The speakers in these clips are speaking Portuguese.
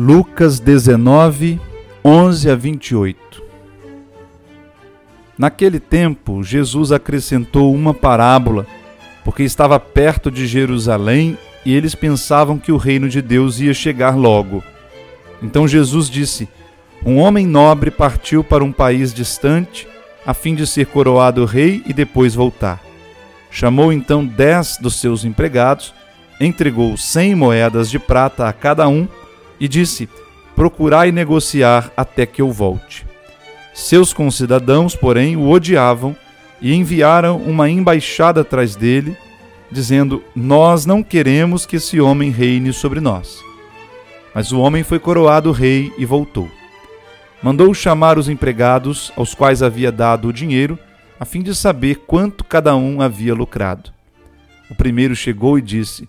Lucas 19, 11 a 28 Naquele tempo, Jesus acrescentou uma parábola, porque estava perto de Jerusalém e eles pensavam que o reino de Deus ia chegar logo. Então Jesus disse: Um homem nobre partiu para um país distante, a fim de ser coroado rei e depois voltar. Chamou então dez dos seus empregados, entregou cem moedas de prata a cada um e disse: Procurai negociar até que eu volte. Seus concidadãos, porém, o odiavam e enviaram uma embaixada atrás dele, dizendo: Nós não queremos que esse homem reine sobre nós. Mas o homem foi coroado rei e voltou. Mandou chamar os empregados, aos quais havia dado o dinheiro, a fim de saber quanto cada um havia lucrado. O primeiro chegou e disse: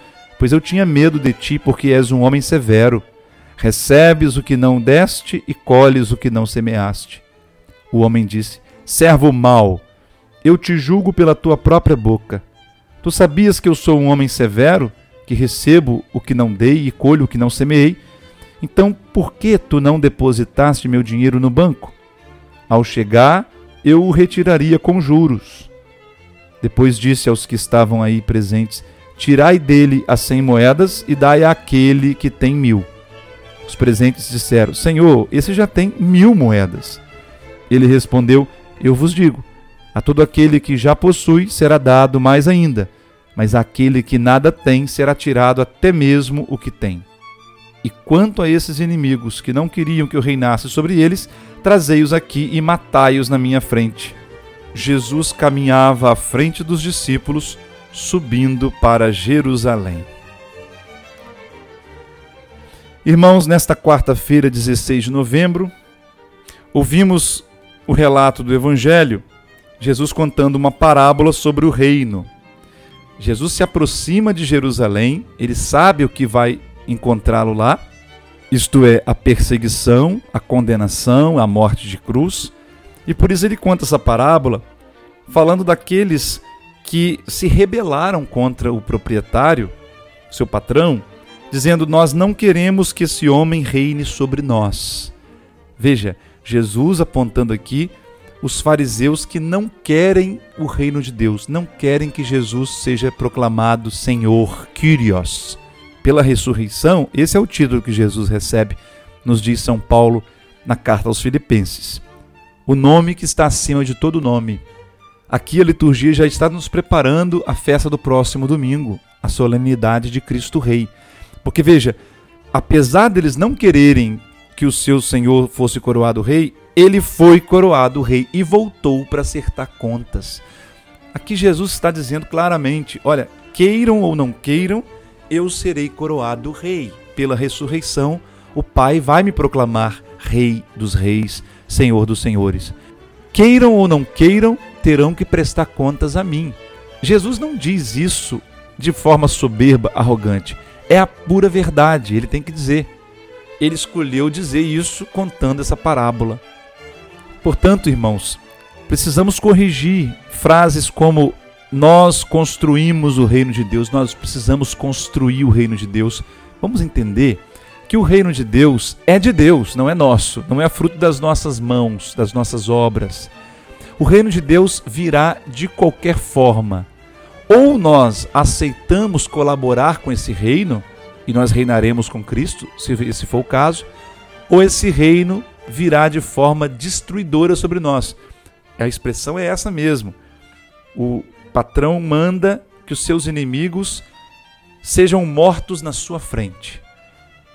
pois eu tinha medo de ti, porque és um homem severo. Recebes o que não deste e colhes o que não semeaste. O homem disse: Servo mau, eu te julgo pela tua própria boca. Tu sabias que eu sou um homem severo, que recebo o que não dei e colho o que não semeei? Então, por que tu não depositaste meu dinheiro no banco? Ao chegar, eu o retiraria com juros. Depois disse aos que estavam aí presentes: Tirai dele as cem moedas e dai àquele que tem mil. Os presentes disseram: Senhor, esse já tem mil moedas. Ele respondeu: Eu vos digo: a todo aquele que já possui será dado mais ainda, mas àquele que nada tem será tirado até mesmo o que tem. E quanto a esses inimigos que não queriam que eu reinasse sobre eles, trazei-os aqui e matai-os na minha frente. Jesus caminhava à frente dos discípulos, subindo para Jerusalém. Irmãos, nesta quarta-feira, 16 de novembro, ouvimos o relato do Evangelho, Jesus contando uma parábola sobre o reino. Jesus se aproxima de Jerusalém, ele sabe o que vai encontrá-lo lá, isto é, a perseguição, a condenação, a morte de cruz e por isso ele conta essa parábola falando daqueles que se rebelaram contra o proprietário, seu patrão, dizendo: Nós não queremos que esse homem reine sobre nós. Veja, Jesus apontando aqui os fariseus que não querem o reino de Deus, não querem que Jesus seja proclamado Senhor, Kyrios. Pela ressurreição, esse é o título que Jesus recebe, nos diz São Paulo na carta aos Filipenses o nome que está acima de todo nome. Aqui a liturgia já está nos preparando a festa do próximo domingo, a solenidade de Cristo Rei. Porque veja, apesar deles não quererem que o seu Senhor fosse coroado rei, ele foi coroado rei e voltou para acertar contas. Aqui Jesus está dizendo claramente: olha, queiram ou não queiram, eu serei coroado rei. Pela ressurreição, o Pai vai me proclamar Rei dos Reis, Senhor dos Senhores. Queiram ou não queiram, terão que prestar contas a mim. Jesus não diz isso de forma soberba, arrogante. É a pura verdade, ele tem que dizer. Ele escolheu dizer isso contando essa parábola. Portanto, irmãos, precisamos corrigir frases como nós construímos o reino de Deus, nós precisamos construir o reino de Deus. Vamos entender que o reino de Deus é de Deus, não é nosso, não é fruto das nossas mãos, das nossas obras. O reino de Deus virá de qualquer forma. Ou nós aceitamos colaborar com esse reino, e nós reinaremos com Cristo, se esse for o caso, ou esse reino virá de forma destruidora sobre nós. A expressão é essa mesmo. O patrão manda que os seus inimigos sejam mortos na sua frente.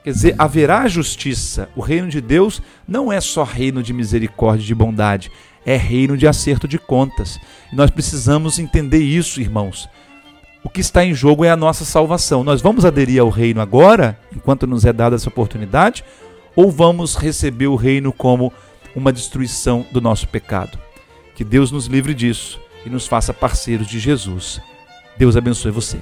Quer dizer, haverá justiça. O reino de Deus não é só reino de misericórdia e de bondade, é reino de acerto de contas. E nós precisamos entender isso, irmãos. o que está em jogo é a nossa salvação. Nós vamos aderir ao reino agora, enquanto nos é dada essa oportunidade, ou vamos receber o reino como uma destruição do nosso pecado? Que Deus nos livre disso e nos faça parceiros de Jesus. Deus abençoe você.